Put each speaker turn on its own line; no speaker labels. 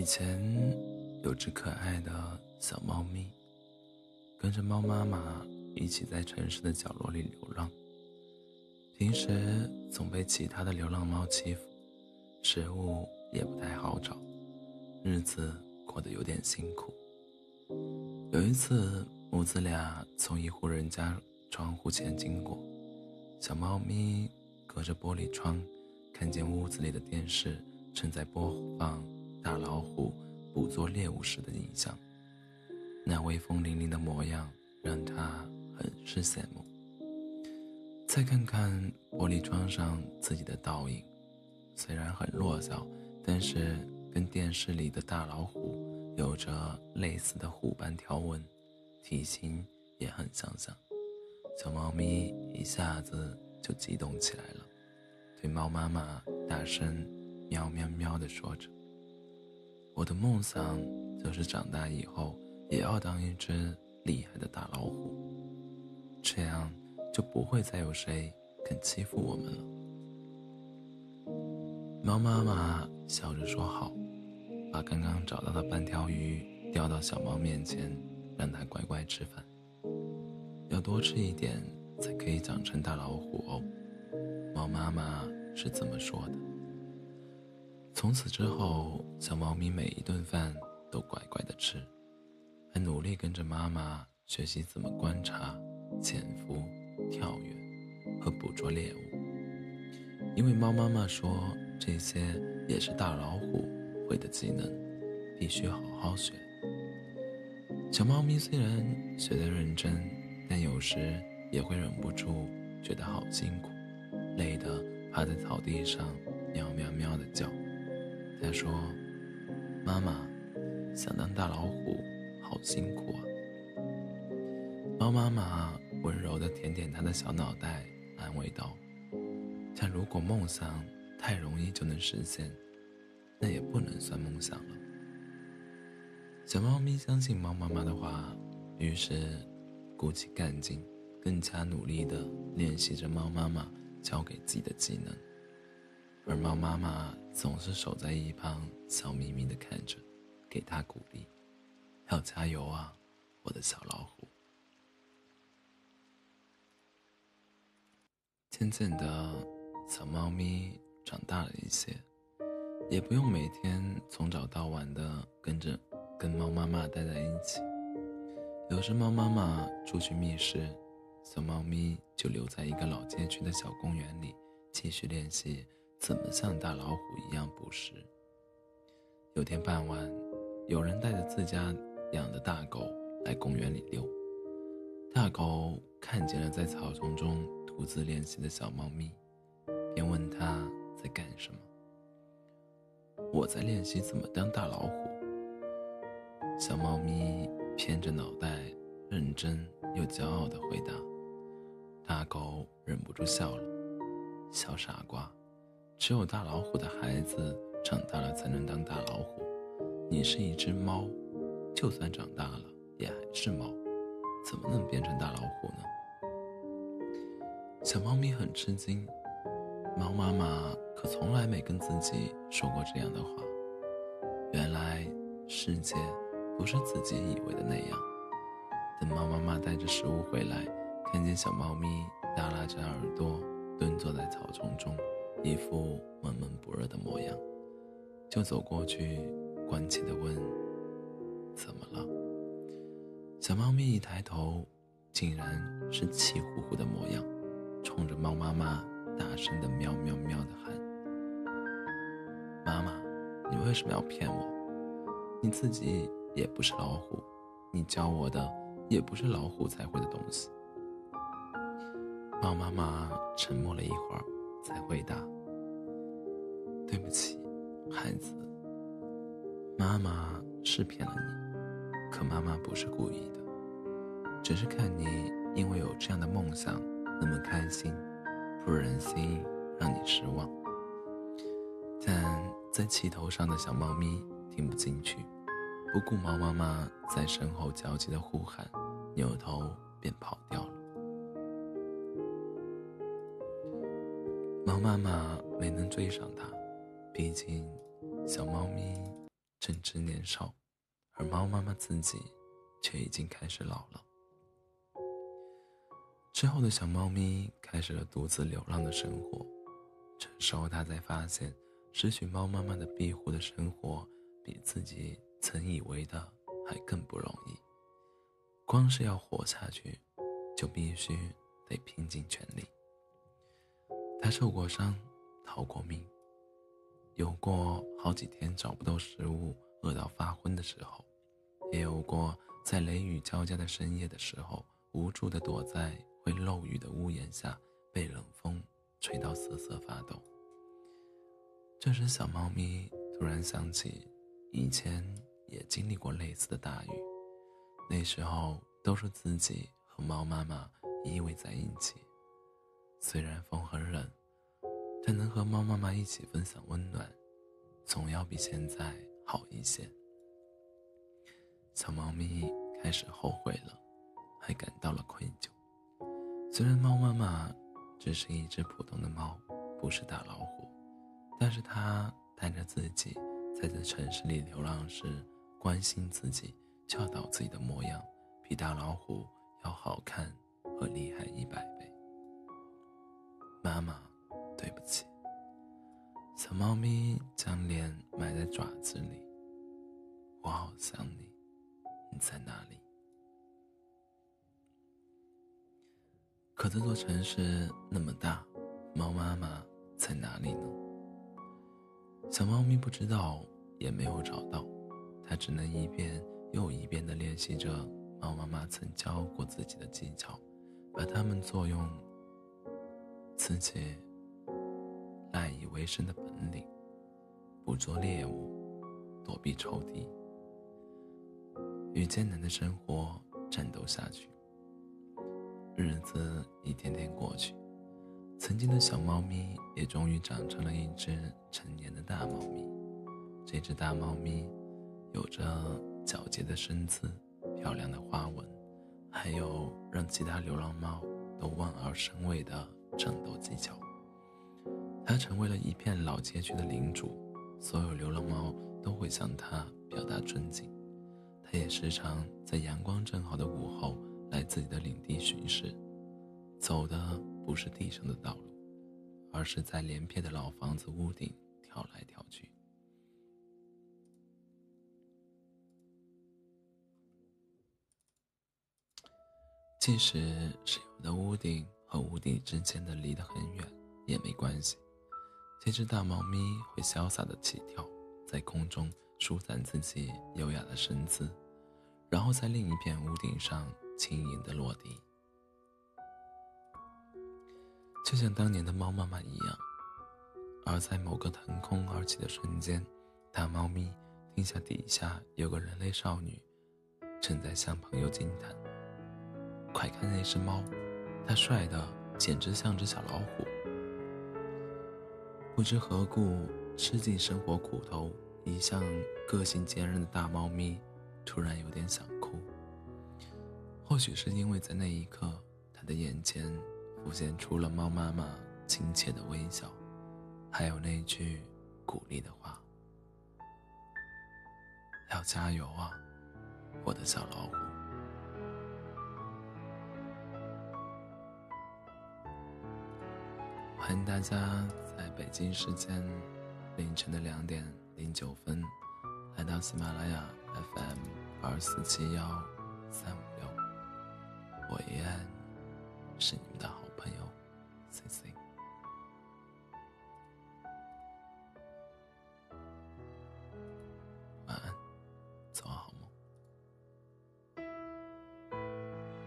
以前有只可爱的小猫咪，跟着猫妈妈一起在城市的角落里流浪。平时总被其他的流浪猫欺负，食物也不太好找，日子过得有点辛苦。有一次，母子俩从一户人家窗户前经过，小猫咪隔着玻璃窗，看见屋子里的电视正在播放。大老虎捕捉猎物时的影像，那威风凛凛的模样让他很是羡慕。再看看玻璃窗上自己的倒影，虽然很弱小，但是跟电视里的大老虎有着类似的虎斑条纹，体型也很相像。小猫咪一下子就激动起来了，对猫妈妈大声喵喵喵地说着。我的梦想就是长大以后也要当一只厉害的大老虎，这样就不会再有谁肯欺负我们了。猫妈妈笑着说好，把刚刚找到的半条鱼叼到小猫面前，让它乖乖吃饭。要多吃一点才可以长成大老虎哦，猫妈妈是这么说的。从此之后，小猫咪每一顿饭都乖乖的吃，还努力跟着妈妈学习怎么观察、潜伏、跳跃和捕捉猎物。因为猫妈妈说，这些也是大老虎会的技能，必须好好学。小猫咪虽然学得认真，但有时也会忍不住觉得好辛苦，累得趴在草地上喵喵喵的叫。他说：“妈妈，想当大老虎，好辛苦啊。”猫妈妈温柔地舔舔他的小脑袋，安慰道：“但如果梦想太容易就能实现，那也不能算梦想了。”小猫咪相信猫妈妈的话，于是鼓起干劲，更加努力地练习着猫妈妈教给自己的技能。而猫妈妈总是守在一旁，笑眯眯的看着，给它鼓励：“要加油啊，我的小老虎！”渐渐的，小猫咪长大了一些，也不用每天从早到晚的跟着跟猫妈妈待在一起。有时猫妈妈出去觅食，小猫咪就留在一个老街区的小公园里，继续练习。怎么像大老虎一样捕食？有天傍晚，有人带着自家养的大狗来公园里溜。大狗看见了在草丛中独自练习的小猫咪，便问它在干什么。我在练习怎么当大老虎。小猫咪偏着脑袋，认真又骄傲地回答。大狗忍不住笑了，小傻瓜。只有大老虎的孩子长大了才能当大老虎，你是一只猫，就算长大了也还是猫，怎么能变成大老虎呢？小猫咪很吃惊，猫妈妈可从来没跟自己说过这样的话。原来世界不是自己以为的那样。等猫妈妈带着食物回来，看见小猫咪耷拉着耳朵蹲坐在草丛中。一副闷闷不乐的模样，就走过去，关切地问：“怎么了？”小猫咪一抬头，竟然是气呼呼的模样，冲着猫妈妈大声的喵喵喵的喊：“妈妈，你为什么要骗我？你自己也不是老虎，你教我的也不是老虎才会的东西。”猫妈妈沉默了一会儿。才回答：“对不起，孩子，妈妈是骗了你，可妈妈不是故意的，只是看你因为有这样的梦想那么开心，不忍心让你失望。”但在气头上的小猫咪听不进去，不顾猫妈妈在身后焦急的呼喊，扭头便跑掉了。猫妈妈没能追上它，毕竟小猫咪正值年少，而猫妈妈自己却已经开始老了。之后的小猫咪开始了独自流浪的生活，这时候它才发现，失去猫妈妈的庇护的生活，比自己曾以为的还更不容易。光是要活下去，就必须得拼尽全力。它受过伤，逃过命，有过好几天找不到食物、饿到发昏的时候，也有过在雷雨交加的深夜的时候，无助地躲在。会漏雨的屋檐下，被冷风吹到瑟瑟发抖。这时，小猫咪突然想起，以前也经历过类似的大雨，那时候都是自己和猫妈妈依偎在一起。虽然风很冷，但能和猫妈妈一起分享温暖，总要比现在好一些。小猫咪开始后悔了，还感到了愧疚。虽然猫妈妈只是一只普通的猫，不是大老虎，但是它带着自己在这城市里流浪时，关心自己、教导自己的模样，比大老虎要好看和厉害一百倍。妈妈，对不起。小猫咪将脸埋在爪子里，我好想你，你在哪里？可这座城市那么大，猫妈妈在哪里呢？小猫咪不知道，也没有找到，它只能一遍又一遍地练习着猫妈妈曾教过自己的技巧，把它们作用自己赖以为生的本领，捕捉猎物，躲避仇敌，与艰难的生活战斗下去。日子一天天过去，曾经的小猫咪也终于长成了一只成年的大猫咪。这只大猫咪有着皎洁的身姿、漂亮的花纹，还有让其他流浪猫都望而生畏的战斗技巧。他成为了一片老街区的领主，所有流浪猫都会向他表达尊敬。他也时常在阳光正好的午后。来自己的领地巡视，走的不是地上的道路，而是在连片的老房子屋顶跳来跳去。即使是有的屋顶和屋顶之间的离得很远，也没关系。这只大猫咪会潇洒的起跳，在空中舒展自己优雅的身姿，然后在另一片屋顶上。轻盈的落地，就像当年的猫妈妈一样。而在某个腾空而起的瞬间，大猫咪听下底下有个人类少女正在向朋友惊叹：“快看那只猫，他帅的简直像只小老虎。”不知何故，吃尽生活苦头、一向个性坚韧的大猫咪，突然有点想哭。或许是因为在那一刻，他的眼前浮现出了猫妈妈亲切的微笑，还有那句鼓励的话：“要加油啊，我的小老虎。”欢迎大家在北京时间凌晨的两点零九分来到喜马拉雅 fm 二四七幺三五六。我依然是你们的好朋友 cc